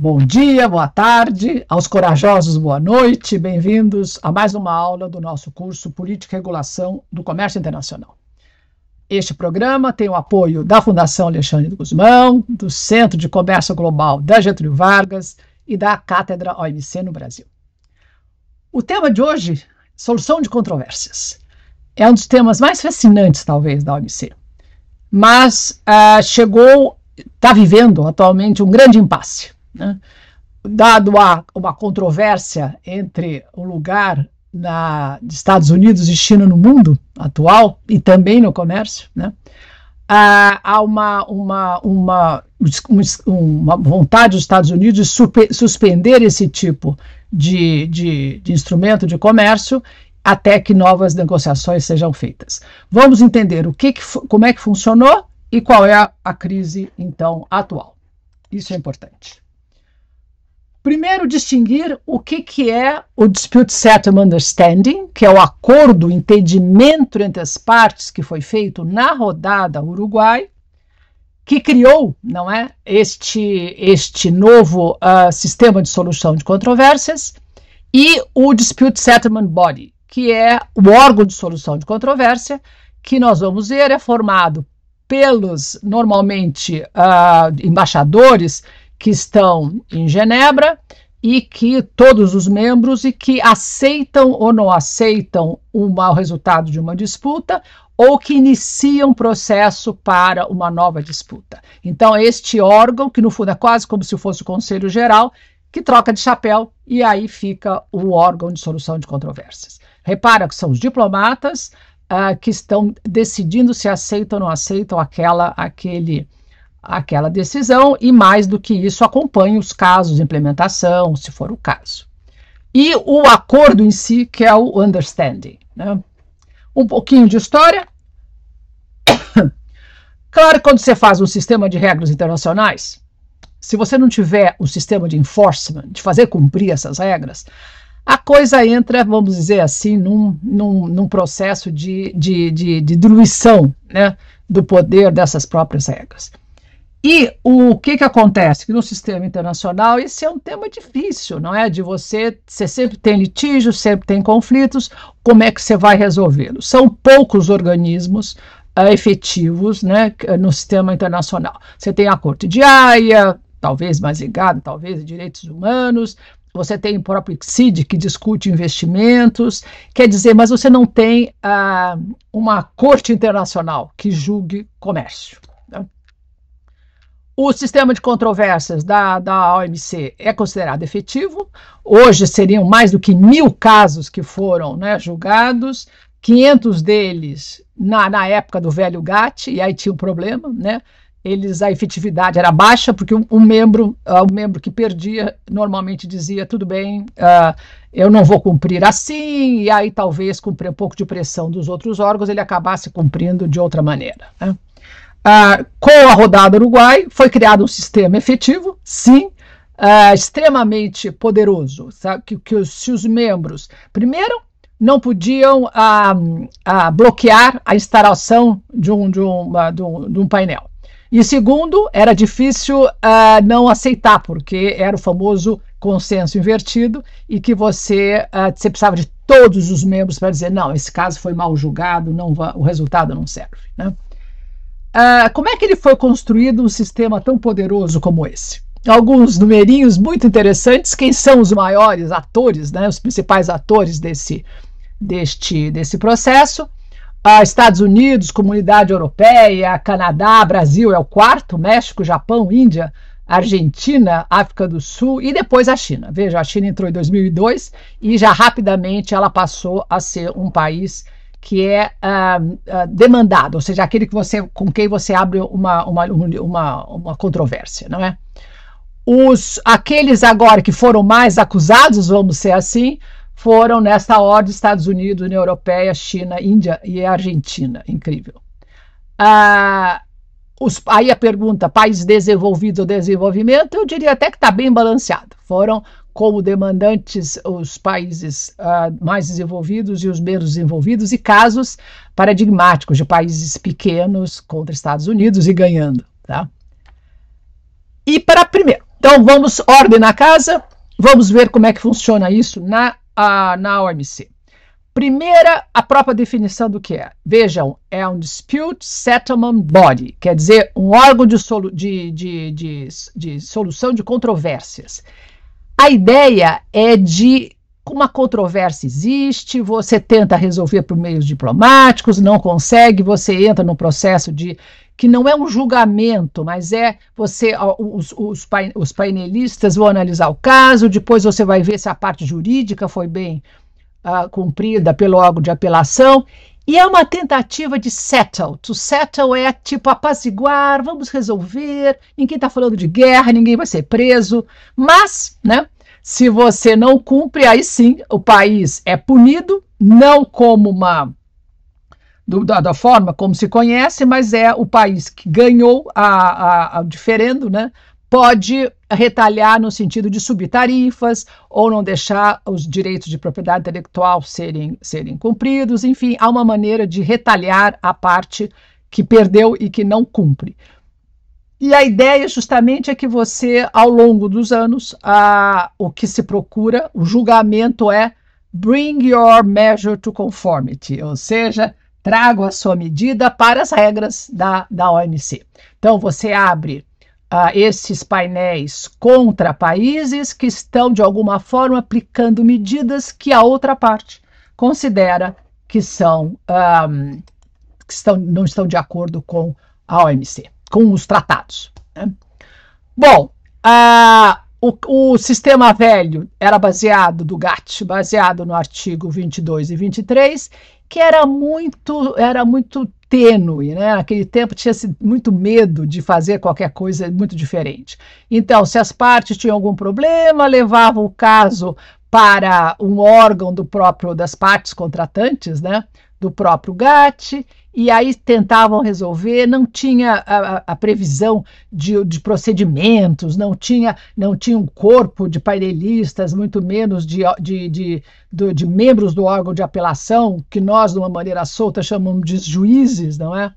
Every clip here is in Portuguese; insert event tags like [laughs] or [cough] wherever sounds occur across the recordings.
Bom dia, boa tarde, aos corajosos, boa noite, bem-vindos a mais uma aula do nosso curso Política e Regulação do Comércio Internacional. Este programa tem o apoio da Fundação Alexandre Guzmão, do Centro de Comércio Global da Getúlio Vargas e da Cátedra OMC no Brasil. O tema de hoje, solução de controvérsias, é um dos temas mais fascinantes, talvez, da OMC, mas uh, chegou, está vivendo atualmente um grande impasse né? Dado a, uma controvérsia entre o lugar na, Estados Unidos e China no mundo atual e também no comércio, né? há uma, uma, uma, uma vontade dos Estados Unidos de suspender esse tipo de, de, de instrumento de comércio até que novas negociações sejam feitas. Vamos entender o que, que como é que funcionou e qual é a, a crise então atual. Isso é importante. Primeiro, distinguir o que, que é o Dispute Settlement Understanding, que é o acordo, o entendimento entre as partes que foi feito na rodada Uruguai, que criou, não é, este este novo uh, sistema de solução de controvérsias, e o Dispute Settlement Body, que é o órgão de solução de controvérsia, que nós vamos ver é formado pelos normalmente uh, embaixadores que estão em Genebra e que todos os membros e que aceitam ou não aceitam o resultado de uma disputa ou que iniciam processo para uma nova disputa. Então, este órgão, que no fundo é quase como se fosse o Conselho Geral, que troca de chapéu e aí fica o órgão de solução de controvérsias. Repara que são os diplomatas uh, que estão decidindo se aceitam ou não aceitam aquela, aquele aquela decisão e, mais do que isso, acompanhe os casos de implementação, se for o caso. E o acordo em si, que é o understanding. Né? Um pouquinho de história. [coughs] claro que quando você faz um sistema de regras internacionais, se você não tiver um sistema de enforcement, de fazer cumprir essas regras, a coisa entra, vamos dizer assim, num, num, num processo de, de, de, de diluição né, do poder dessas próprias regras. E o que, que acontece? Que no sistema internacional esse é um tema difícil, não é? De você, você sempre tem litígios, sempre tem conflitos, como é que você vai resolvê-los? São poucos organismos uh, efetivos né, no sistema internacional. Você tem a Corte de Haia, talvez mais ligado, talvez, a direitos humanos, você tem o próprio CID, que discute investimentos, quer dizer, mas você não tem uh, uma corte internacional que julgue comércio. O sistema de controvérsias da, da OMC é considerado efetivo. Hoje seriam mais do que mil casos que foram né, julgados, 500 deles na, na época do velho GATT, e aí tinha um problema, né? Eles, a efetividade era baixa, porque um, um membro, uh, um membro que perdia normalmente dizia, tudo bem, uh, eu não vou cumprir assim, e aí talvez cumprir um pouco de pressão dos outros órgãos, ele acabasse cumprindo de outra maneira. Né? Ah, com a rodada Uruguai, foi criado um sistema efetivo, sim, ah, extremamente poderoso, sabe? Que, que os, se os membros, primeiro, não podiam ah, bloquear a instalação de um, de, de, um, de um painel. E segundo, era difícil uh, não aceitar, porque era o famoso consenso invertido e que você, uh, você precisava de todos os membros para dizer, não, esse caso foi mal julgado, não o resultado não serve. Né? Uh, como é que ele foi construído um sistema tão poderoso como esse? Alguns numerinhos muito interessantes. Quem são os maiores atores, né, os principais atores desse, deste, desse processo? Uh, Estados Unidos, Comunidade Europeia, Canadá, Brasil é o quarto, México, Japão, Índia, Argentina, África do Sul e depois a China. Veja, a China entrou em 2002 e já rapidamente ela passou a ser um país que é uh, uh, demandado, ou seja, aquele que você, com quem você abre uma, uma, uma, uma controvérsia, não é? Os, aqueles agora que foram mais acusados, vamos ser assim, foram nesta ordem Estados Unidos, União Europeia, China, Índia e Argentina. Incrível. Uh, os, aí a pergunta, países desenvolvidos ou desenvolvimento, eu diria até que está bem balanceado. Foram como demandantes os países uh, mais desenvolvidos e os menos desenvolvidos, e casos paradigmáticos de países pequenos contra Estados Unidos e ganhando. Tá? E para primeiro, Então vamos, ordem na casa, vamos ver como é que funciona isso na, a, na OMC. Primeira, a própria definição do que é. Vejam, é um Dispute Settlement Body, quer dizer, um órgão de, solu de, de, de, de solução de controvérsias. A ideia é de uma controvérsia existe, você tenta resolver por meios diplomáticos, não consegue, você entra num processo de que não é um julgamento, mas é você os, os, os painelistas vão analisar o caso, depois você vai ver se a parte jurídica foi bem uh, cumprida pelo órgão de apelação. E é uma tentativa de settle. To settle é tipo apaziguar, vamos resolver. Ninguém está falando de guerra, ninguém vai ser preso. Mas, né, se você não cumpre, aí sim o país é punido, não como uma. Do, da, da, forma como se conhece, mas é o país que ganhou a, a, a diferendo, né? pode retalhar no sentido de subir tarifas ou não deixar os direitos de propriedade intelectual serem, serem cumpridos. Enfim, há uma maneira de retalhar a parte que perdeu e que não cumpre. E a ideia justamente é que você, ao longo dos anos, a, o que se procura, o julgamento é bring your measure to conformity, ou seja, traga a sua medida para as regras da, da OMC. Então, você abre uh, esses painéis contra países que estão, de alguma forma, aplicando medidas que a outra parte considera que são um, que estão, não estão de acordo com a OMC, com os tratados. Né? Bom, uh, o, o, sistema velho era baseado do GATT, baseado no artigo 22 e 23, que era muito, era muito tênue, né? Naquele tempo tinha muito medo de fazer qualquer coisa muito diferente. Então, se as partes tinham algum problema, levavam o caso para um órgão do próprio das partes contratantes, né? Do próprio GATT, e aí tentavam resolver, não tinha a, a previsão de, de, procedimentos, não tinha, não tinha um corpo de painelistas, muito menos de, de, de, membros do órgão de apelação, que nós, de uma maneira solta, chamamos de juízes, não é?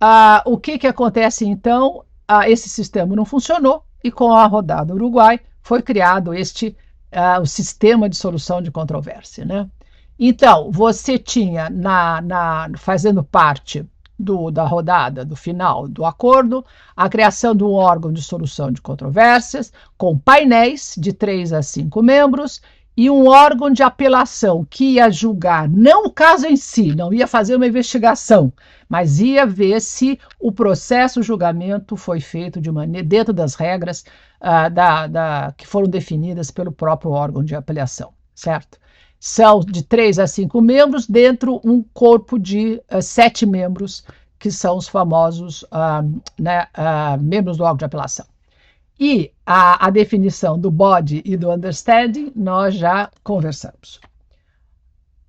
Ah, o que, que acontece então? Ah, esse sistema não funcionou e com a rodada Uruguai foi criado este ah, o sistema de solução de controvérsia, né? Então, você tinha, na, na, fazendo parte do, da rodada, do final do acordo, a criação de um órgão de solução de controvérsias, com painéis de três a cinco membros, e um órgão de apelação que ia julgar não o caso em si, não ia fazer uma investigação, mas ia ver se o processo o julgamento foi feito de maneira dentro das regras uh, da, da, que foram definidas pelo próprio órgão de apelação, certo? São de três a cinco membros, dentro um corpo de uh, sete membros, que são os famosos uh, né, uh, membros do órgão de apelação. E a, a, definição do body e do understanding nós já conversamos.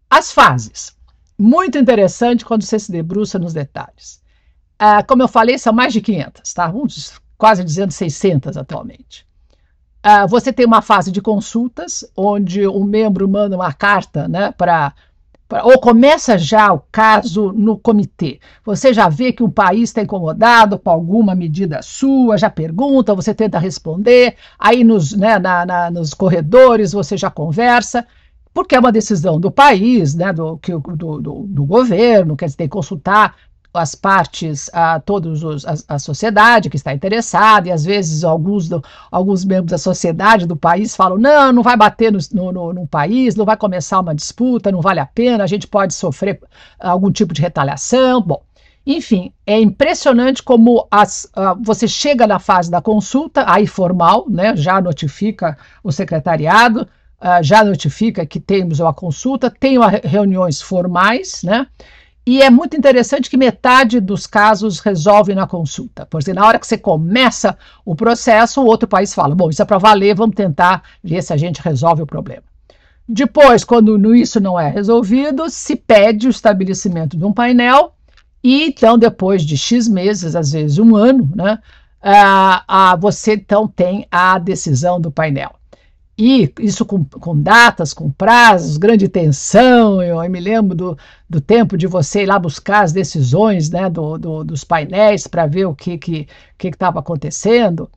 As fases. Muito interessante quando você se debruça nos detalhes. como eu falei, são mais de 500, tá? quase dizendo 600 atualmente. Uh, você tem uma fase de consultas, onde o membro manda uma carta né, para. Ou começa já o caso no comitê. Você já vê que um país está incomodado com alguma medida sua, já pergunta, você tenta responder, aí nos, né, na, na, nos corredores você já conversa, porque é uma decisão do país, né, do, do, do, do governo, quer dizer, tem que consultar as partes, a todos os, a, a, sociedade que está interessada, e às vezes alguns, do, alguns membros da sociedade do país falam: não, não vai bater no, no, no, país, não vai começar uma disputa, não vale a pena, a gente pode sofrer algum tipo de retaliação. Bom, enfim, é impressionante como as, uh, você chega na fase da consulta, aí formal, né, já notifica o secretariado, uh, já notifica que temos uma consulta, tem reuniões formais, né? E é muito interessante que metade dos casos resolve na consulta. Por exemplo, na hora que você começa o processo, o outro país fala: bom, isso é para valer, vamos tentar ver se a gente resolve o problema. Depois, quando isso não é resolvido, se pede o estabelecimento de um painel, e então, depois de X meses, às vezes um ano, né, uh, uh, você então tem a decisão do painel. E isso com, com, datas, com prazos, grande tensão. Eu, eu, me lembro do, do tempo de você ir lá buscar as decisões né, do, do, dos painéis para ver o que estava que, que, que acontecendo.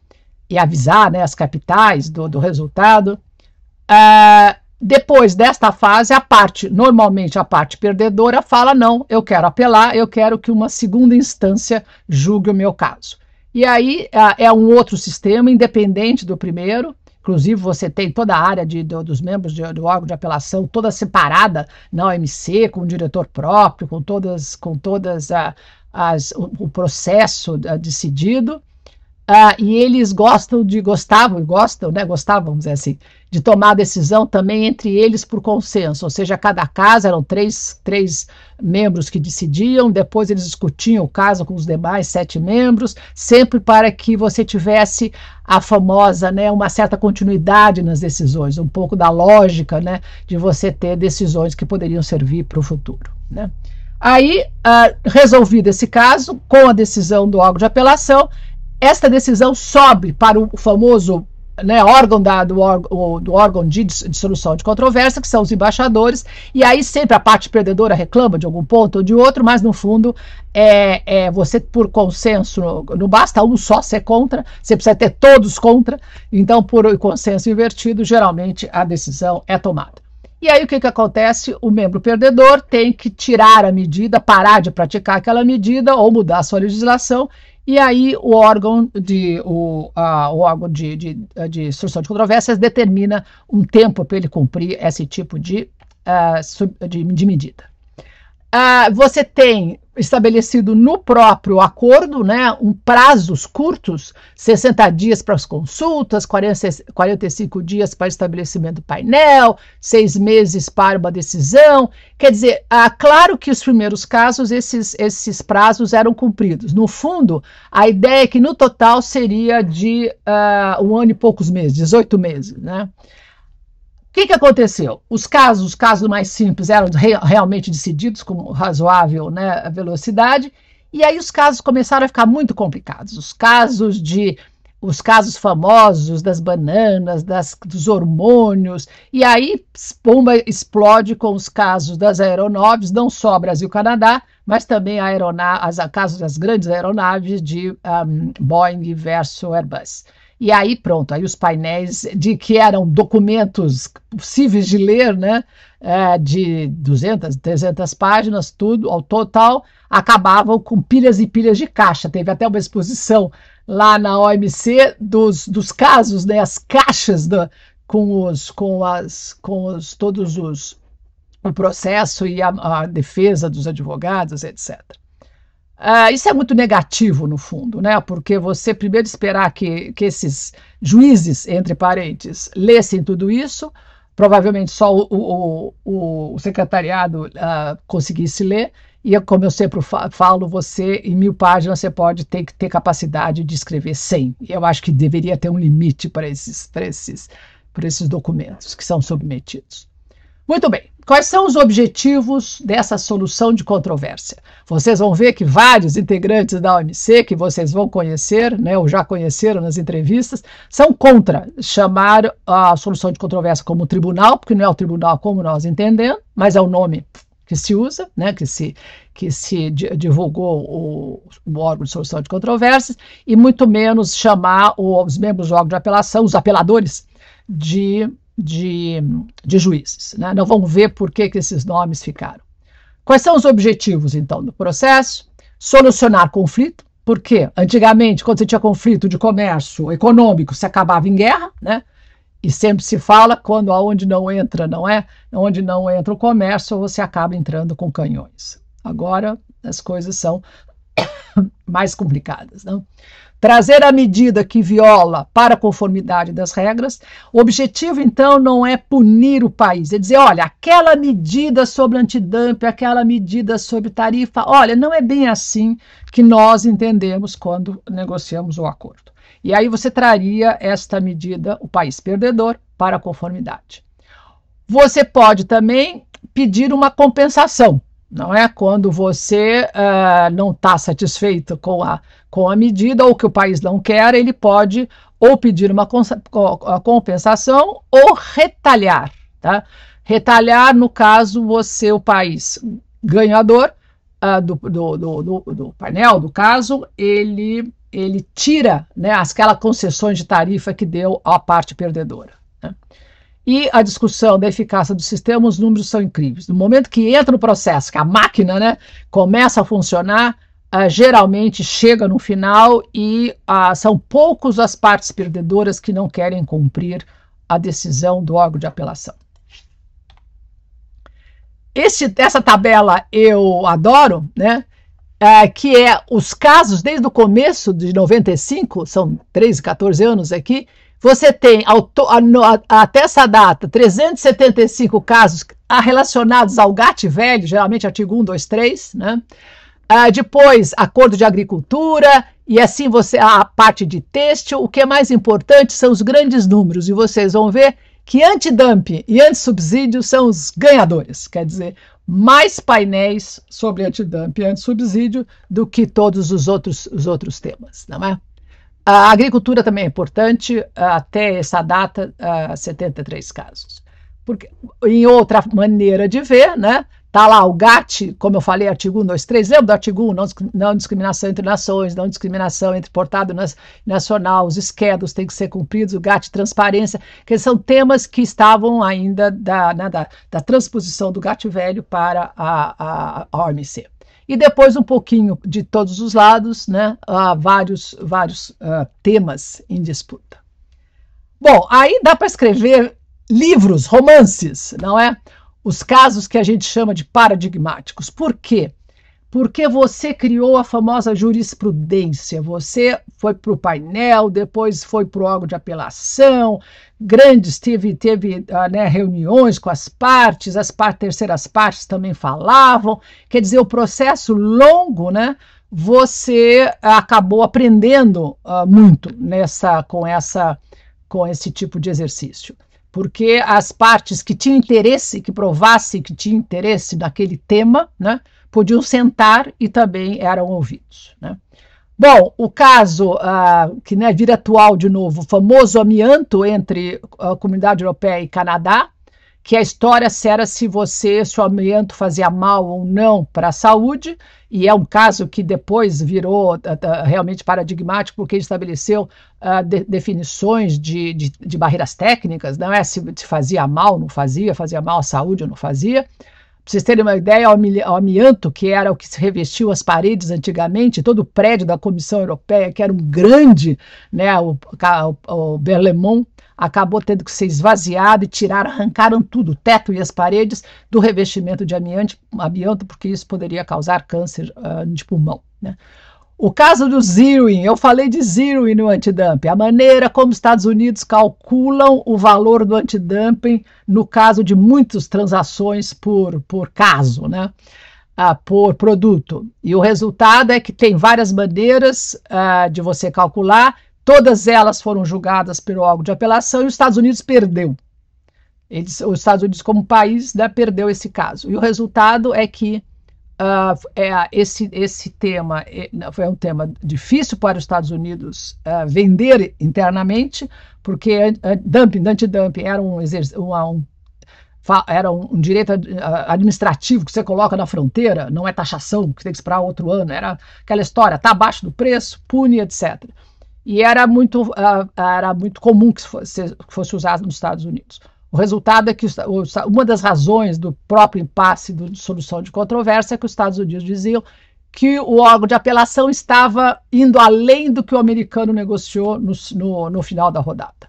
e avisar né, as capitais do, do resultado. Uh, depois desta fase, a parte, normalmente a parte perdedora, fala: não, eu quero apelar, eu quero que uma segunda instância julgue o meu caso. E aí uh, é um outro sistema, independente do primeiro. Inclusive, você tem toda a área de, do, dos membros de, do órgão de apelação toda separada na OMC, com o diretor próprio, com todas, com todas uh, as, o, o processo decidido. Uh, e eles gostam de, gostavam, gostam, né, gostavam, vamos dizer assim, de tomar a decisão também entre eles por consenso, ou seja, cada casa eram três, três membros que decidiam, depois eles discutiam o caso com os demais sete membros, sempre para que você tivesse a famosa, né, uma certa continuidade nas decisões, um pouco da lógica, né, de você ter decisões que poderiam servir para o futuro, né. Aí, uh, resolvido esse caso, com a decisão do órgão de apelação, esta decisão sobe para o famoso né, órgão da, do, do, órgão de, de, solução de controvérsia, que são os embaixadores, e aí sempre a parte perdedora reclama de algum ponto ou de outro, mas no fundo é, é você por consenso, não basta um só ser contra, você precisa ter todos contra, então por consenso invertido, geralmente a decisão é tomada. E aí o que, que acontece? O membro perdedor tem que tirar a medida, parar de praticar aquela medida ou mudar a sua legislação e aí o órgão de, o, a, o órgão de, de, de instrução de controvérsias determina um tempo para ele cumprir esse tipo de, uh, de, de medida. Uh, você tem estabelecido no próprio acordo, né, um prazos curtos, 60 dias para as consultas, 40, 45 dias para estabelecimento do painel, seis meses para uma decisão. Quer dizer, ah, claro que os primeiros casos esses, esses prazos eram cumpridos. No fundo, a ideia é que no total seria de uh, um ano e poucos meses, 18 meses, né? O que, que aconteceu? Os casos, os casos mais simples eram re realmente decididos com razoável né, velocidade, e aí os casos começaram a ficar muito complicados. Os casos de os casos famosos das bananas, das, dos hormônios, e aí bomba explode com os casos das aeronaves, não só Brasil-Canadá, mas também as casos das grandes aeronaves de um, Boeing versus Airbus. E aí pronto, aí os painéis de que eram documentos possíveis de ler, né, é, de 200, 300 páginas, tudo ao total, acabavam com pilhas e pilhas de caixa. Teve até uma exposição lá na OMC dos, dos casos, né, as caixas da, com os, com as, com os, todos os o processo e a, a defesa dos advogados, etc. Uh, isso é muito negativo, no fundo, né? Porque você primeiro esperar que, que esses juízes, entre parentes, lessem tudo isso, provavelmente só o, o, o, o secretariado uh, conseguisse ler, e como eu sempre falo, você, em mil páginas, você pode ter que ter capacidade de escrever 100. Eu acho que deveria ter um limite para esses, para esses, para esses documentos que são submetidos. Muito bem. Quais são os objetivos dessa solução de controvérsia? Vocês vão ver que vários integrantes da OMC, que vocês vão conhecer, né, ou já conheceram nas entrevistas, são contra chamar a solução de controvérsia como tribunal, porque não é o tribunal como nós entendemos, mas é o nome que se usa, né, que se, que se divulgou o, o, órgão de solução de controvérsias, e muito menos chamar os membros do órgão de apelação, os apeladores, de de, de juízes. Né? Não vamos ver por que, que esses nomes ficaram. Quais são os objetivos, então, do processo? Solucionar conflito, porque antigamente, quando você tinha conflito de comércio econômico, se acabava em guerra, né? E sempre se fala quando aonde não entra, não é? Onde não entra o comércio, você acaba entrando com canhões. Agora as coisas são [coughs] mais complicadas, não? Trazer a medida que viola para a conformidade das regras. O objetivo, então, não é punir o país, é dizer, olha, aquela medida sobre antidumping, aquela medida sobre tarifa, olha, não é bem assim que nós entendemos quando negociamos o acordo. E aí você traria esta medida, o país perdedor, para a conformidade. Você pode também pedir uma compensação não é? Quando você uh, não está satisfeito com a, com a medida ou que o país não quer, ele pode ou pedir uma compensação ou retalhar. Tá? Retalhar, no caso, você, o país ganhador uh, do, do, do, do, painel, do caso, ele ele tira né, aquelas concessões de tarifa que deu à parte perdedora. E a discussão da eficácia do sistema, os números são incríveis. No momento que entra no processo, que a máquina né, começa a funcionar, uh, geralmente chega no final e uh, são poucos as partes perdedoras que não querem cumprir a decisão do órgão de apelação. Esse, essa tabela eu adoro, né? É, que é os casos desde o começo de 95, são 13, 14 anos aqui, você tem até essa data 375 casos relacionados ao GAT velho, geralmente artigo 1, 2, 3, né? Uh, depois, acordo de agricultura, e assim você a parte de têxtil. O que é mais importante são os grandes números, e vocês vão ver que antidumping e antissubsídio são os ganhadores. Quer dizer, mais painéis sobre antidumping e antissubsídio do que todos os outros, os outros temas, não é? A agricultura também é importante, até essa data, 73 casos. Porque, em outra maneira de ver, né, Está lá o GATT, como eu falei, artigo 1, 2, 3. Lembra do artigo 1? Não, não discriminação entre nações, não discriminação entre portado nacional, os esquedos têm que ser cumpridos, o GATT, transparência, que são temas que estavam ainda da, né, da, da transposição do GATT velho para a, a, a OMC e depois um pouquinho de todos os lados, né, uh, vários, vários uh, temas em disputa. Bom, aí dá para escrever livros, romances, não é? Os casos que a gente chama de paradigmáticos. Por quê? Porque você criou a famosa jurisprudência. Você foi para o painel, depois foi para o órgão de apelação, grandes, teve, teve uh, né, reuniões com as partes, as par terceiras partes também falavam. Quer dizer, o processo longo, né? Você acabou aprendendo uh, muito nessa, com essa, com esse tipo de exercício porque as partes que tinham interesse, que provassem que tinham interesse naquele tema, né, podiam sentar e também eram ouvidos. Né. Bom, o caso uh, que né, vira atual de novo, o famoso amianto entre a comunidade europeia e Canadá, que a história era se você, se o amianto fazia mal ou não para a saúde, e é um caso que depois virou uh, realmente paradigmático, porque estabeleceu uh, de, definições de, de, de, barreiras técnicas, não é se, se fazia mal, não fazia, fazia mal à saúde ou não fazia. Para vocês terem uma ideia, o amianto, que era o que se revestiu as paredes antigamente, todo o prédio da Comissão Europeia, que era um grande, né, o, o, o Berlemont, acabou tendo que ser esvaziado e tirar, arrancaram tudo, o teto e as paredes, do revestimento de amianto, amianto porque isso poderia causar câncer uh, de pulmão. Né? O caso do zeroing, eu falei de zeroing no antidumping, a maneira como os Estados Unidos calculam o valor do antidumping no caso de muitas transações por, por caso, né? Ah, por produto. E o resultado é que tem várias maneiras ah, de você calcular, Todas elas foram julgadas pelo órgão de apelação e os Estados Unidos perdeu. Eles, os Estados Unidos, como país, né, perdeu esse caso. E o resultado é que uh, é, esse, esse tema é, foi um tema difícil para os Estados Unidos uh, vender internamente, porque dumping, anti-dumping era um, um, era um, direito administrativo que você coloca na fronteira, não é taxação, que tem que esperar outro ano, era aquela história, está abaixo do preço, pune, etc e era muito, uh, era muito comum que fosse, que fosse usado nos Estados Unidos. O resultado é que uma das razões do próprio impasse de solução de controvérsia é que os Estados Unidos diziam que o órgão de apelação estava indo além do que o americano negociou no, no, no final da rodada.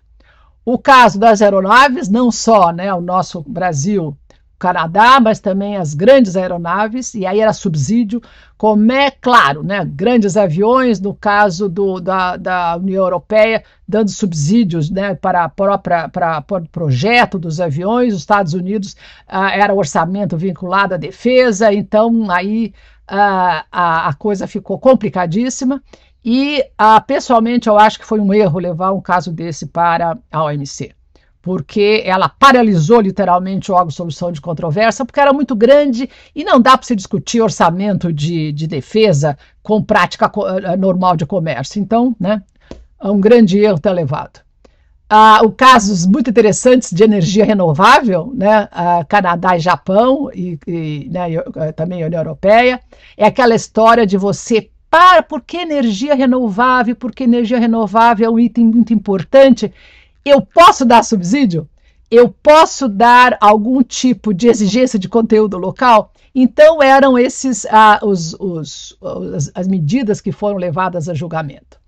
O caso das aeronaves, não só né, o nosso Brasil Canadá, mas também as grandes aeronaves, e aí era subsídio, como é claro, né, grandes aviões, no caso do, da, da União Europeia, dando subsídios né, para, própria, para, o projeto dos aviões, os Estados Unidos ah, era orçamento vinculado à defesa, então aí ah, a, a coisa ficou complicadíssima, e ah, pessoalmente eu acho que foi um erro levar um caso desse para a OMC porque ela paralisou literalmente o órgão de solução de controvérsia, porque era muito grande e não dá para se discutir orçamento de, de defesa com prática eh, normal de comércio. Então, né, é um grande erro ter levado. Ah, o casos muito interessantes de energia renovável, né, ah, Canadá e Japão, e, e né, também a União Europeia, é aquela história de você para, por que energia renovável? Porque energia renovável é um item muito importante. Eu posso dar subsídio? Eu posso dar algum tipo de exigência de conteúdo local? Então, eram esses ah, os, os, os, as medidas que foram levadas a julgamento.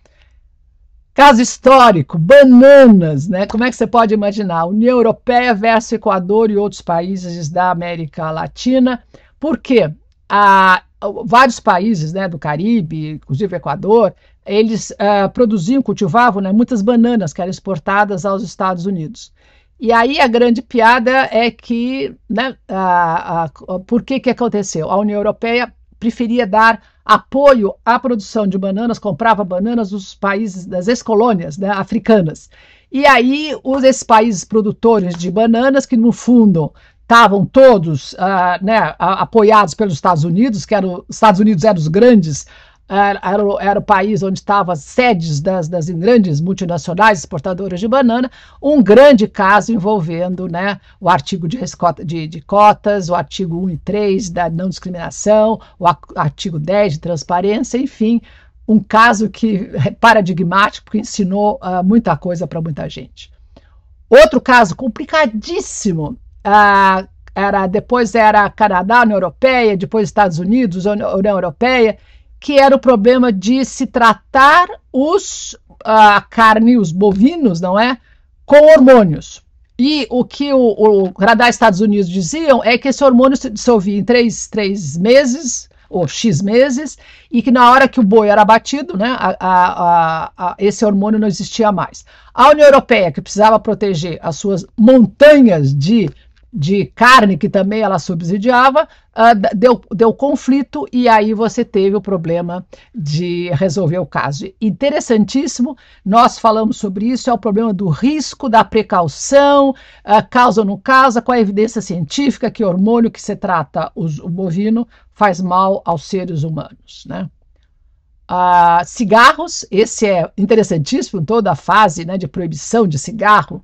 Caso histórico, bananas, né? Como é que você pode imaginar? União Europeia versus Equador e outros países da América Latina. Por quê? Ah, vários países né, do Caribe, inclusive Equador, eles ah, produziam, cultivavam né, muitas bananas que eram exportadas aos Estados Unidos. E aí a grande piada é que, né, ah, ah, por que que aconteceu? A União Europeia preferia dar apoio à produção de bananas, comprava bananas dos países das ex-colônias né, africanas. E aí, os, esses países produtores de bananas, que no fundo estavam todos uh, né, apoiados pelos Estados Unidos, que eram, os Estados Unidos eram os grandes era, era, o país onde estavam as sedes das, das grandes multinacionais exportadoras de banana, um grande caso envolvendo né, o artigo de, de, de cotas, o artigo 1 e 3 da não discriminação, o artigo 10 de transparência, enfim, um caso que é paradigmático, que ensinou uh, muita coisa para muita gente. Outro caso complicadíssimo, uh, era depois era Canadá, União Europeia, depois Estados Unidos, União Europeia, que era o problema de se tratar os a carne, os bovinos, não é, com hormônios. E o que o, o Canadá Estados Unidos diziam é que esse hormônio se dissolvia em três, três meses ou X meses, e que na hora que o boi era abatido, né, a, a, a, esse hormônio não existia mais. A União Europeia, que precisava proteger as suas montanhas de de carne, que também ela subsidiava, uh, deu, deu conflito e aí você teve o problema de resolver o caso. Interessantíssimo, nós falamos sobre isso, é o problema do risco, da precaução, uh, causa ou não causa, com a evidência científica que hormônio que se trata os, o bovino faz mal aos seres humanos, né? Uh, cigarros, esse é interessantíssimo, toda a fase né, de proibição de cigarro.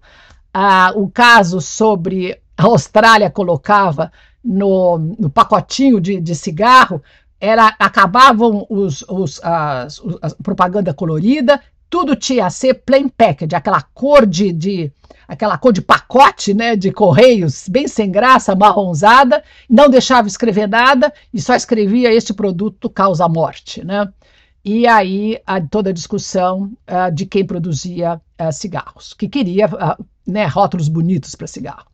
Uh, o caso sobre a Austrália colocava no, no pacotinho de, de, cigarro, era acabavam os, os, as, a propaganda colorida, tudo tinha a ser plain package, aquela cor de, de aquela cor de pacote, né, de correios, bem sem graça, marronzada, não deixava escrever nada e só escrevia este produto causa morte, né? E aí a, toda a discussão uh, de quem produzia uh, cigarros, que queria uh, né, rótulos bonitos para cigarro.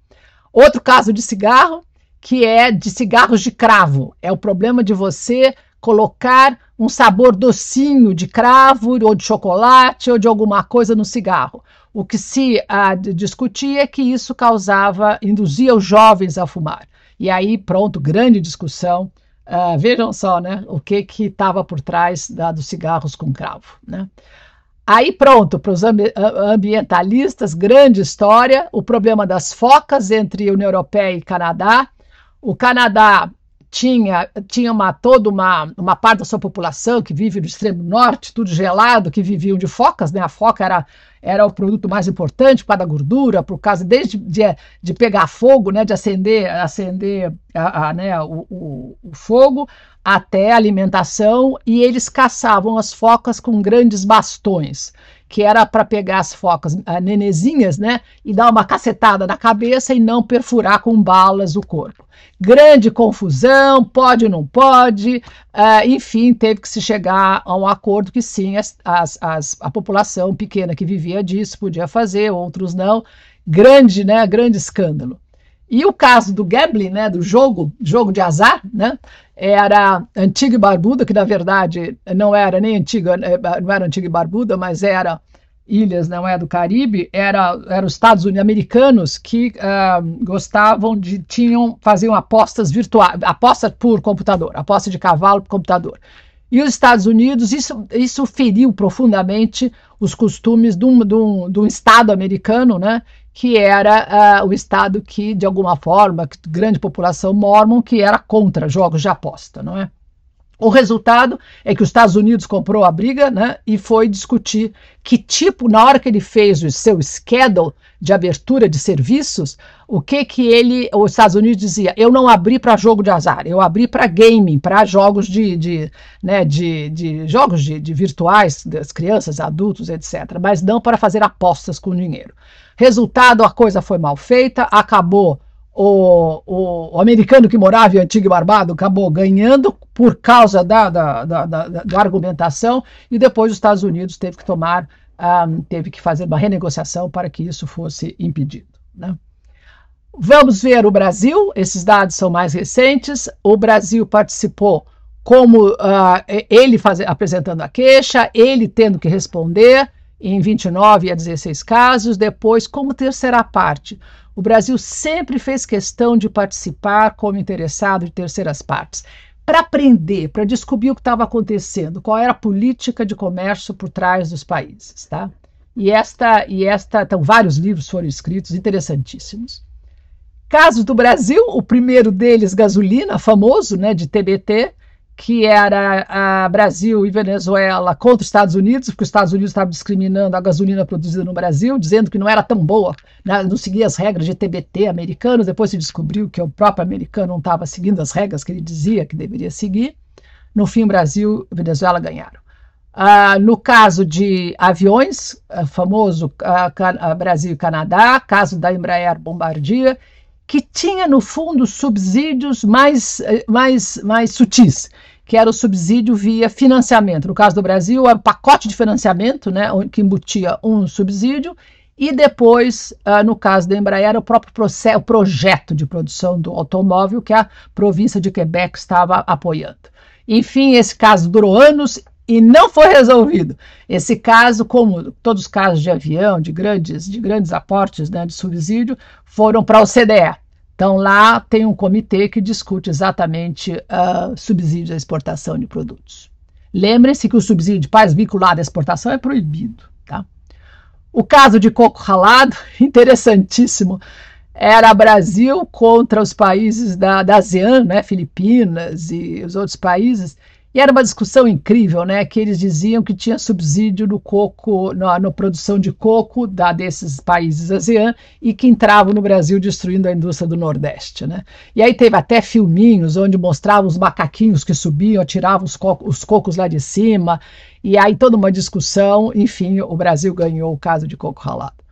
Outro caso de cigarro, que é de cigarros de cravo. É o problema de você colocar um sabor docinho de cravo ou de chocolate ou de alguma coisa no cigarro. O que se uh, discutia é que isso causava, induzia os jovens a fumar. E aí, pronto, grande discussão. Uh, vejam só, né, o que que estava por trás da, dos cigarros com cravo, né? Aí pronto, para os ambientalistas, grande história, o problema das focas entre União Europeia e Canadá. O Canadá tinha, tinha uma, toda uma, uma parte da sua população que vive no extremo norte, tudo gelado, que viviam de focas, né? A foca era, era o produto mais importante para a gordura, por causa desde de, de pegar fogo, né? De acender, acender a, a, né? o, o, o fogo, até alimentação, e eles caçavam as focas com grandes bastões, que era para pegar as focas a nenezinhas, né, e dar uma cacetada na cabeça e não perfurar com balas o corpo. Grande confusão, pode ou não pode, uh, enfim, teve que se chegar a um acordo que sim, as, as, as, a população pequena que vivia disso podia fazer, outros não. Grande, né, grande escândalo. E o caso do gambling, né, do jogo, jogo de azar, né, era Antiga e Barbuda, que na verdade não era nem antiga, eh, não era Antiga e Barbuda, mas era ilhas, não é do Caribe, era, eram os Estados Unidos americanos que uh, gostavam de, tinham, faziam apostas virtuais, aposta por computador, aposta de cavalo por computador. E os Estados Unidos, isso, isso feriu profundamente os costumes de um, de um, de um Estado americano, né, que era uh, o Estado que, de alguma forma, grande população mormon, que era contra jogos de aposta, não é? O resultado é que os Estados Unidos comprou a briga né, e foi discutir que tipo, na hora que ele fez o seu schedule de abertura de serviços, o que que ele, os Estados Unidos dizia, eu não abri para jogo de azar, eu abri para gaming, para jogos de, de, né, de, de jogos de, de virtuais das crianças, adultos, etc., mas não para fazer apostas com dinheiro. Resultado, a coisa foi mal feita, acabou o, o, o, americano que morava em Antigo e Barbado acabou ganhando por causa da, da, da, da, da argumentação e depois os Estados Unidos teve que tomar, um, teve que fazer uma renegociação para que isso fosse impedido. Né? Vamos ver o Brasil, esses dados são mais recentes. O Brasil participou como uh, ele faz, apresentando a queixa, ele tendo que responder em 29 a 16 casos, depois como terceira parte o Brasil sempre fez questão de participar como interessado de terceiras partes, para aprender, para descobrir o que estava acontecendo, qual era a política de comércio por trás dos países, tá? E esta, e esta, então vários livros foram escritos interessantíssimos. Casos do Brasil, o primeiro deles, gasolina, famoso, né, de TBT, que era a Brasil e Venezuela contra os Estados Unidos, porque os Estados Unidos estavam discriminando a gasolina produzida no Brasil, dizendo que não era tão boa, né, não seguia as regras de TBT americanos. Depois se descobriu que o próprio americano não estava seguindo as regras que ele dizia que deveria seguir. No fim, Brasil e Venezuela ganharam. Ah, no caso de aviões, ah, famoso ah, Brasil e Canadá, caso da Embraer Bombardier, que tinha, no fundo, subsídios mais, eh, mais, mais sutis, que era o subsídio via financiamento. No caso do Brasil, era o pacote de financiamento, né, que embutia um subsídio, e depois, uh, no caso da Embraer, o próprio processo, o projeto de produção do automóvel que a província de Quebec estava apoiando. Enfim, esse caso durou anos e não foi resolvido. Esse caso, como todos os casos de avião, de grandes, de grandes aportes né, de subsídio, foram para o CDE. Então, lá tem um comitê que discute exatamente uh, subsídio à exportação de produtos. Lembrem-se que o subsídio pais vinculado à exportação é proibido. Tá? O caso de coco ralado, [laughs] interessantíssimo, era Brasil contra os países da, da ASEAN, né, Filipinas e os outros países, e era uma discussão incrível, né? Que eles diziam que tinha subsídio no coco, na, na produção de coco da, desses países ASEAN e que entravam no Brasil destruindo a indústria do Nordeste, né? E aí teve até filminhos onde mostravam os macaquinhos que subiam, atiravam os, co os cocos lá de cima, e aí toda uma discussão. Enfim, o Brasil ganhou o caso de coco ralado.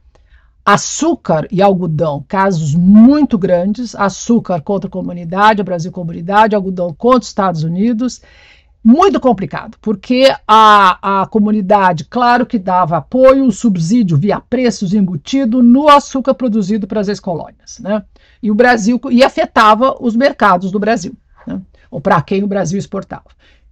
Açúcar e algodão, casos muito grandes. Açúcar contra a comunidade, o Brasil comunidade, algodão contra os Estados Unidos muito complicado, porque a, a comunidade, claro que dava apoio, subsídio via preços embutido no açúcar produzido para as ex-colônias, né? E o Brasil e afetava os mercados do Brasil, né? ou para quem o Brasil exportava.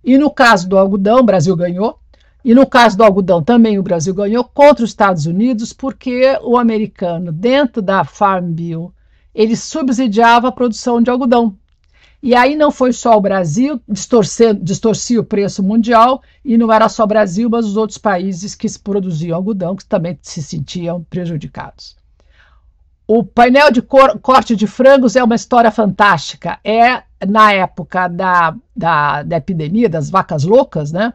E no caso do algodão, o Brasil ganhou. E no caso do algodão também o Brasil ganhou contra os Estados Unidos, porque o americano, dentro da Farm Bill, ele subsidiava a produção de algodão. E aí não foi só o Brasil distorcia o preço mundial, e não era só o Brasil, mas os outros países que produziam algodão, que também se sentiam prejudicados. O painel de cor, corte de frangos é uma história fantástica. É na época da, da, da epidemia das vacas loucas, né?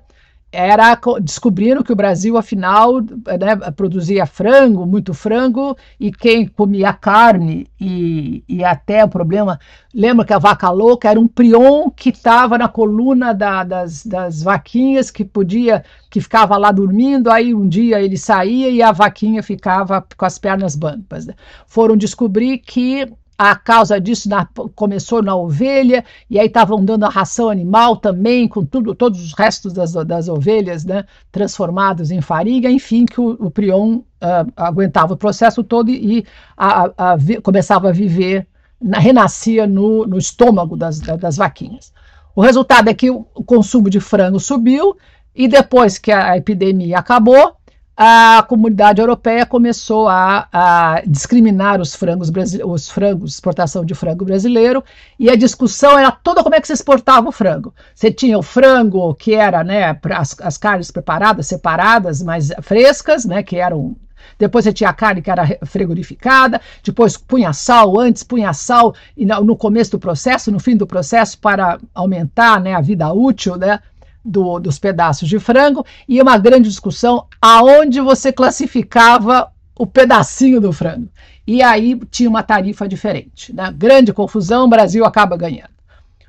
Era descobriram que o Brasil, afinal, né, produzia frango, muito frango, e quem comia carne e, e até o problema, lembra que a vaca louca era um prion que estava na coluna da, das, das vaquinhas, que podia, que ficava lá dormindo, aí um dia ele saía e a vaquinha ficava com as pernas bambas. Né? Foram descobrir que a causa disso na, começou na ovelha, e aí estavam dando a ração animal também, com tudo, todos os restos das, das ovelhas né, transformados em farinha, enfim, que o, o prion uh, aguentava o processo todo e, a, a, a, começava a viver, na, renascia no, no estômago das, das vaquinhas. O resultado é que o consumo de frango subiu, e depois que a epidemia acabou, a comunidade europeia começou a, a discriminar os frangos, os frangos, exportação de frango brasileiro, e a discussão era toda como é que se exportava o frango. Você tinha o frango que era, né, as, as carnes preparadas, separadas, mas frescas, né, que eram depois você tinha a carne que era frigorificada, depois punha sal antes, punha sal no começo do processo, no fim do processo, para aumentar né, a vida útil né, do, dos pedaços de frango e uma grande discussão aonde você classificava o pedacinho do frango. E aí tinha uma tarifa diferente. Né? Grande confusão, o Brasil acaba ganhando.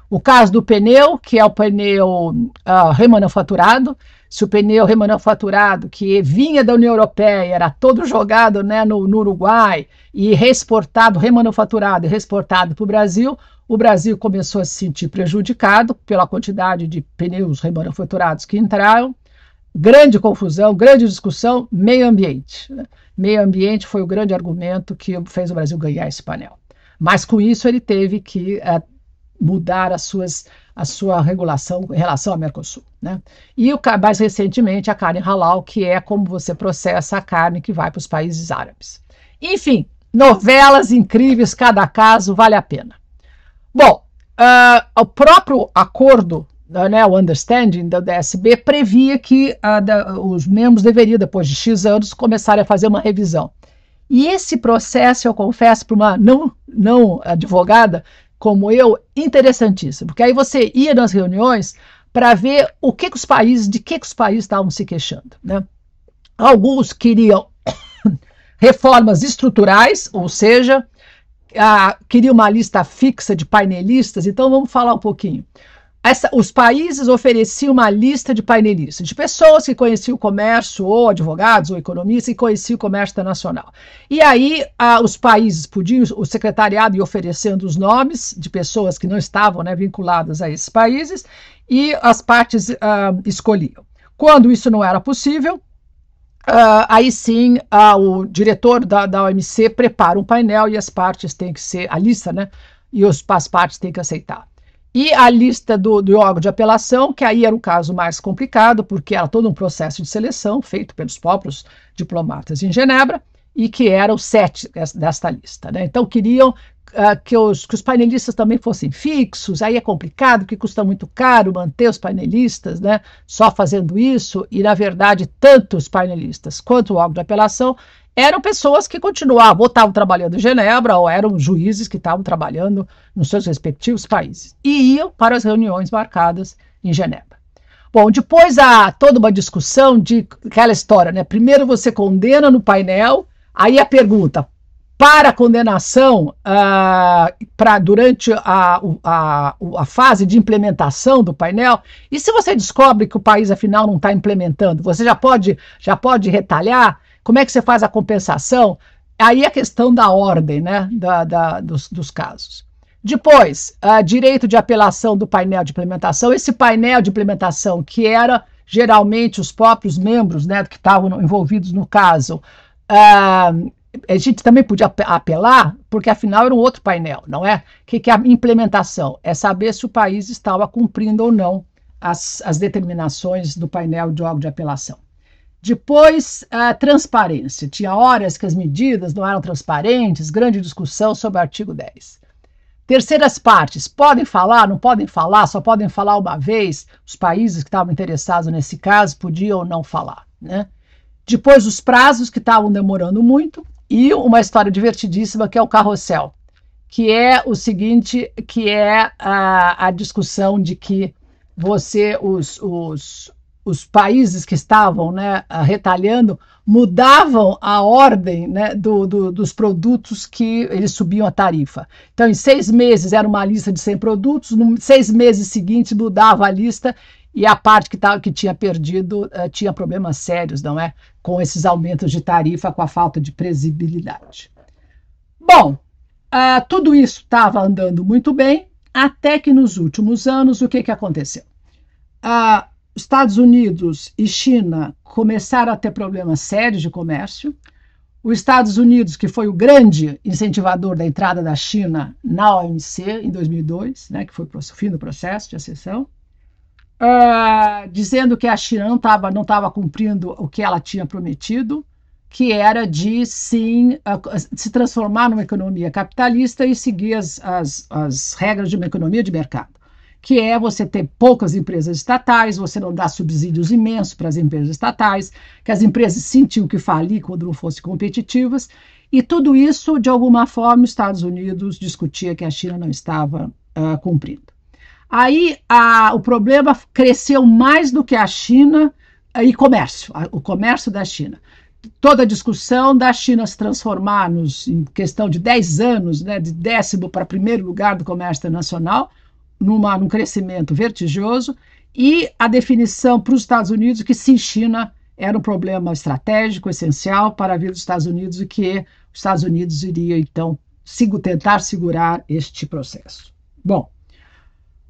O caso do pneu, que é o pneu uh, remanufaturado, se o pneu remanufaturado que vinha da União Europeia era todo jogado né, no, no Uruguai e reexportado, remanufaturado e reexportado para o Brasil, o Brasil começou a se sentir prejudicado pela quantidade de pneus remanufaturados que entraram. Grande confusão, grande discussão, meio ambiente. Né? Meio ambiente foi o grande argumento que fez o Brasil ganhar esse painel. Mas com isso ele teve que uh, mudar as suas, a sua regulação em relação ao Mercosul. Né? E o, mais recentemente a carne halal, que é como você processa a carne que vai para os países árabes. Enfim, novelas incríveis, cada caso vale a pena. Bom, uh, o próprio acordo, né, o understanding da DSB previa que uh, da, os membros deveriam, depois de X anos, começarem a fazer uma revisão. E esse processo, eu confesso para uma não, não advogada, como eu, interessantíssimo, porque aí você ia nas reuniões para ver o que, que, os países, de que, que os países estavam se queixando. Né? Alguns queriam [coughs] reformas estruturais, ou seja, a, queriam uma lista fixa de painelistas, então vamos falar um pouquinho. Essa, os países ofereciam uma lista de painelistas, de pessoas que conheciam o comércio, ou advogados, ou economistas, que conheciam o comércio internacional. E aí ah, os países podiam, o secretariado ia oferecendo os nomes de pessoas que não estavam né, vinculadas a esses países, e as partes ah, escolhiam. Quando isso não era possível, Uh, aí sim, o diretor da, da OMC prepara um painel e as partes têm que ser, a lista, né? E os, as partes têm que aceitar. E a lista do, do órgão de apelação, que aí era um caso mais complicado, porque era todo um processo de seleção feito pelos próprios diplomatas em Genebra, e que eram sete desta lista. Né? Então, queriam uh, que, os, que os painelistas também fossem fixos, aí é complicado, porque custa muito caro manter os painelistas né, só fazendo isso, e, na verdade, tanto os painelistas quanto o órgão de apelação eram pessoas que continuavam, ou estavam trabalhando em Genebra, ou eram juízes que estavam trabalhando nos seus respectivos países, e iam para as reuniões marcadas em Genebra. Bom, depois há toda uma discussão de aquela história, né? Primeiro você condena no painel, aí a pergunta, para a condenação, uh, durante a, a, a, fase de implementação do painel, e se você descobre que o país afinal não está implementando, você já pode, já pode retalhar? Como é que você faz a compensação? Aí a questão da ordem né, da, da dos, dos, casos. Depois, uh, direito de apelação do painel de implementação. Esse painel de implementação, que era geralmente os próprios membros né, que estavam envolvidos no caso, uh, a gente também podia apelar, porque afinal era um outro painel, não é? O que, que é a implementação? É saber se o país estava cumprindo ou não as, as determinações do painel de órgão de apelação. Depois, a transparência. Tinha horas que as medidas não eram transparentes, grande discussão sobre o artigo 10. Terceiras partes, podem falar, não podem falar, só podem falar uma vez. Os países que estavam interessados nesse caso podiam não falar. Né? Depois, os prazos que estavam demorando muito. E uma história divertidíssima que é o carrossel, que é o seguinte, que é a, a discussão de que você, os, os, os países que estavam né, retalhando mudavam a ordem né, do, do, dos produtos que eles subiam a tarifa. Então, em seis meses era uma lista de 100 produtos, nos seis meses seguintes mudava a lista e a parte que, tava, que tinha perdido uh, tinha problemas sérios, não é? Com esses aumentos de tarifa, com a falta de previsibilidade. Bom, uh, tudo isso estava andando muito bem, até que nos últimos anos, o que, que aconteceu? Uh, Estados Unidos e China começaram a ter problemas sérios de comércio. Os Estados Unidos, que foi o grande incentivador da entrada da China na OMC em 2002, né, que foi o fim do processo de acessão, uh, dizendo que a China não estava não tava cumprindo o que ela tinha prometido, que era de sim uh, se transformar numa economia capitalista e seguir as, as, as regras de uma economia de mercado que é você ter poucas empresas estatais, você não dar subsídios imensos para as empresas estatais, que as empresas sentiam que falir quando não fossem competitivas, e tudo isso, de alguma forma, os Estados Unidos discutia que a China não estava uh, cumprindo. Aí a, o problema cresceu mais do que a China uh, e comércio, a, o comércio da China. toda a discussão da China se transformar nos, em questão de 10 anos, né, de décimo para primeiro lugar do comércio internacional, numa, num crescimento vertiginoso, e a definição para os Estados Unidos que sim, China era um problema estratégico, essencial para a vida dos Estados Unidos e que os Estados Unidos iria, então, tentar segurar este processo. Bom,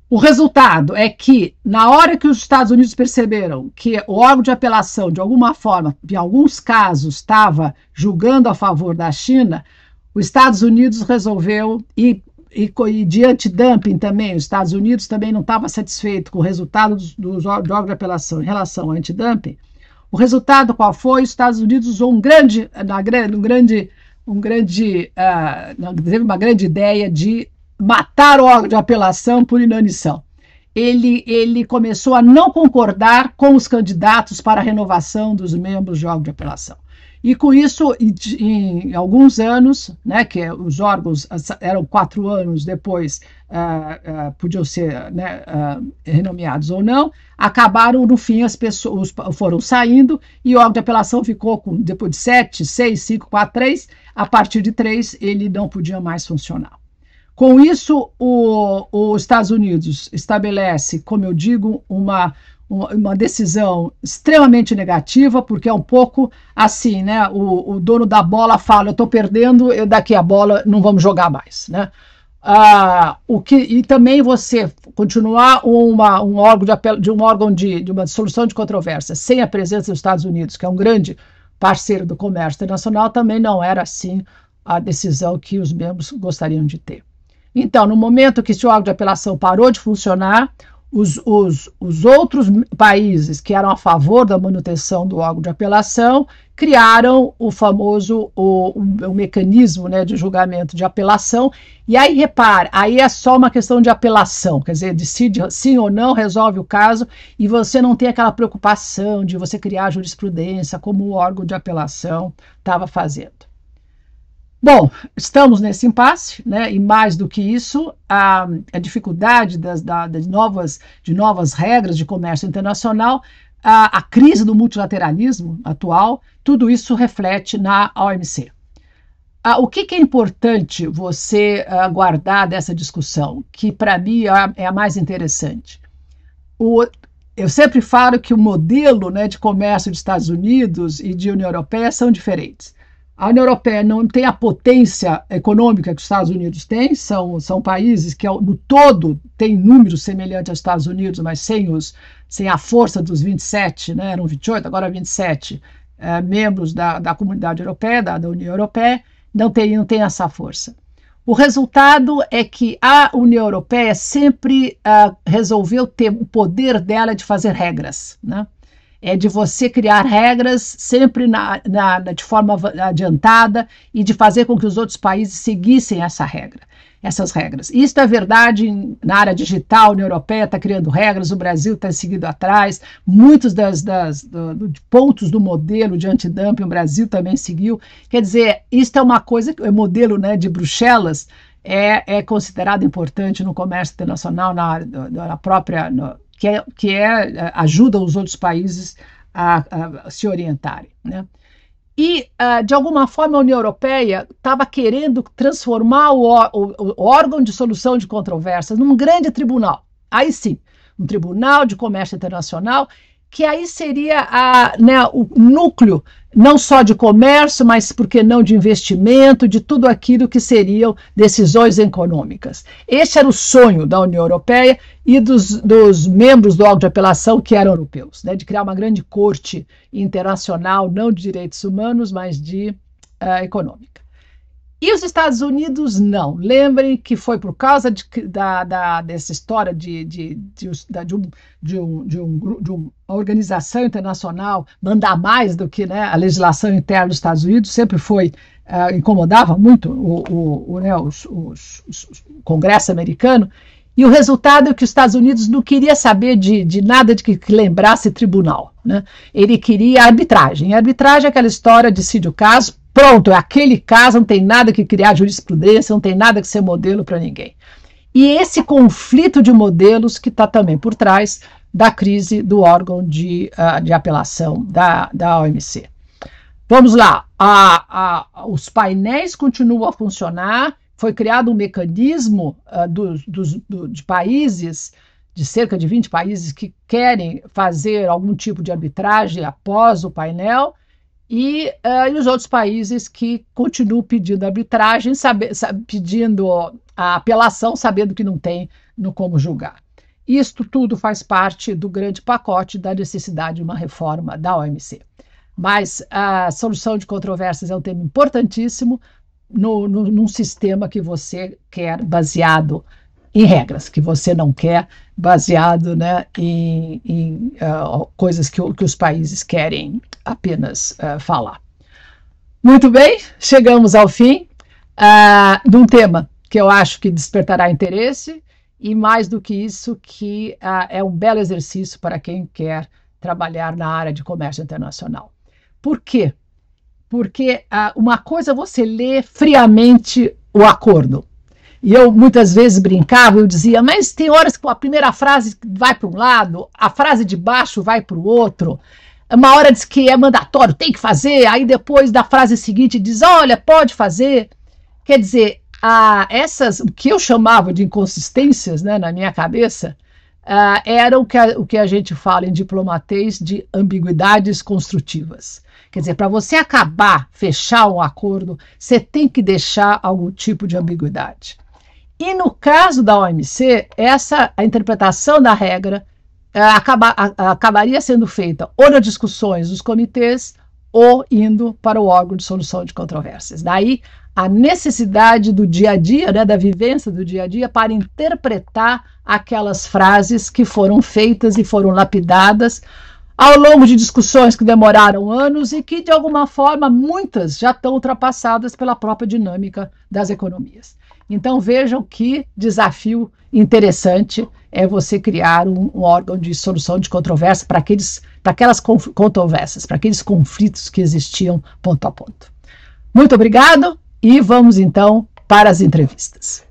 o resultado é que, na hora que os Estados Unidos perceberam que o órgão de apelação, de alguma forma, em alguns casos, estava julgando a favor da China, os Estados Unidos resolveu, e, e, e de antidumping também, os Estados Unidos também não estava satisfeito com o resultado dos órgãos de apelação em relação ao antidumping. O resultado qual foi? Os Estados Unidos usou um grande, um grande, um grande, uh, teve uma grande ideia de matar o órgão de apelação por inanição. Ele, ele começou a não concordar com os candidatos para a renovação dos membros do órgão de apelação. E com isso, em, alguns anos, né, que os órgãos eram quatro anos depois, uh, uh, podiam ser né, uh, renomeados ou não, acabaram, no fim, as pessoas foram saindo e o órgão de apelação ficou com, depois de sete, seis, cinco, quatro, três, a partir de três ele não podia mais funcionar. Com isso, os Estados Unidos estabelece, como eu digo, uma, uma decisão extremamente negativa, porque é um pouco assim, né? O, o dono da bola fala: eu estou perdendo, eu daqui a bola não vamos jogar mais, né? Ah, o que, e também você continuar uma, um órgão, de, apelo, de um órgão de, de uma solução de controvérsia sem a presença dos Estados Unidos, que é um grande parceiro do comércio internacional, também não era assim a decisão que os membros gostariam de ter. Então, no momento que esse órgão de apelação parou de funcionar, os, os, os outros países que eram a favor da manutenção do órgão de apelação criaram o famoso o, o, o, mecanismo né, de julgamento de apelação. E aí, repare, aí é só uma questão de apelação, quer dizer, decide sim ou não, resolve o caso, e você não tem aquela preocupação de você criar jurisprudência como o órgão de apelação estava fazendo. Bom, estamos nesse impasse, né? e mais do que isso, a, a dificuldade das, da, das novas, de novas regras de comércio internacional, a, a, crise do multilateralismo atual, tudo isso reflete na OMC. Ah, o que, que, é importante você ah, guardar dessa discussão, que para mim é, é a mais interessante? O, eu sempre falo que o modelo né, de comércio dos Estados Unidos e de União Europeia são diferentes. A União Europeia não tem a potência econômica que os Estados Unidos têm, são, são países que, no todo, têm números semelhantes aos Estados Unidos, mas sem, os, sem a força dos 27, né, eram 28, agora 27 é, membros da, da comunidade europeia, da, da União Europeia, não tem, não tem essa força. O resultado é que a União Europeia sempre uh, resolveu ter o poder dela de fazer regras. Né? É de você criar regras sempre na, na, de forma adiantada e de fazer com que os outros países seguissem essa regra, essas regras. Isso é verdade na área digital, a União Europeia está criando regras, o Brasil está seguindo atrás, muitos das, das do, do, pontos do modelo de antidumping o Brasil também seguiu. Quer dizer, isso é uma coisa, o modelo né, de Bruxelas é, é considerado importante no comércio internacional, na, na própria. No, que, é, que é, é, ajuda os outros países a, a se orientarem. Né? E, uh, de alguma forma, a União Europeia estava querendo transformar o, o, o, órgão de solução de controvérsias num grande tribunal. Aí sim, um tribunal de comércio internacional que aí seria a, né, o núcleo não só de comércio, mas por que não de investimento, de tudo aquilo que seriam decisões econômicas. Esse era o sonho da União Europeia e dos, dos membros do órgão de apelação que eram europeus, né, de criar uma grande corte internacional, não de direitos humanos, mas de uh, econômica. E os Estados Unidos não. Lembrem que foi por causa de, da, da, dessa história de, de, de, de, um, de, um, de, um, de uma organização internacional mandar mais do que né, a legislação interna dos Estados Unidos, sempre foi, uh, incomodava muito o, o, o, né, os, os, os, o Congresso americano. E o resultado é que os Estados Unidos não queria saber de, de nada de que, que lembrasse tribunal. Né? Ele queria arbitragem. Arbitragem é aquela história, decide o caso, Pronto, é aquele caso, não tem nada que criar jurisprudência, não tem nada que ser modelo para ninguém. E esse conflito de modelos que está também por trás da crise do órgão de, uh, de apelação da, da OMC. Vamos lá. A, a, os painéis continuam a funcionar. Foi criado um mecanismo uh, do, de países, de cerca de 20 países, que querem fazer algum tipo de arbitragem após o painel, e, uh, e os outros países que continuam pedindo arbitragem, sabe, sabe, pedindo a apelação, sabendo que não tem no como julgar. Isto tudo faz parte do grande pacote da necessidade de uma reforma da OMC. Mas a solução de controvérsias é um tema importantíssimo no, no, num sistema que você quer baseado em regras, que você não quer baseado né, em, em uh, coisas que, que, os países querem apenas uh, falar. Muito bem, chegamos ao fim uh, de um tema que eu acho que despertará interesse e, mais do que isso, que é um belo exercício para quem quer trabalhar na área de comércio internacional. Por quê? Porque uma coisa é você lê friamente o acordo. E eu muitas vezes brincava, eu dizia, mas tem horas que a primeira frase vai para um lado, a frase de baixo vai para o outro. Uma hora diz que é mandatório, tem que fazer, aí depois da frase seguinte diz, olha, pode fazer. Quer dizer, a, essas, o que eu chamava de inconsistências né, na minha cabeça, eram o que, a, o que a gente fala em diplomatês de ambiguidades construtivas. Quer dizer, para você acabar, fechar um acordo, você tem que deixar algum tipo de ambiguidade. E no caso da OMC, essa a interpretação da regra é, acaba, a, acabaria sendo feita ou nas discussões dos comitês ou indo para o órgão de solução de controvérsias. Daí a necessidade do dia a dia, né, da vivência do dia a dia, para interpretar aquelas frases que foram feitas e foram lapidadas ao longo de discussões que demoraram anos e que, de alguma forma, muitas já estão ultrapassadas pela própria dinâmica das economias. Então, vejam que desafio interessante é você criar um, um órgão de solução de controvérsia para aqueles para aquelas controvérsias, para aqueles conflitos que existiam ponto a ponto. Muito obrigado e vamos então para as entrevistas.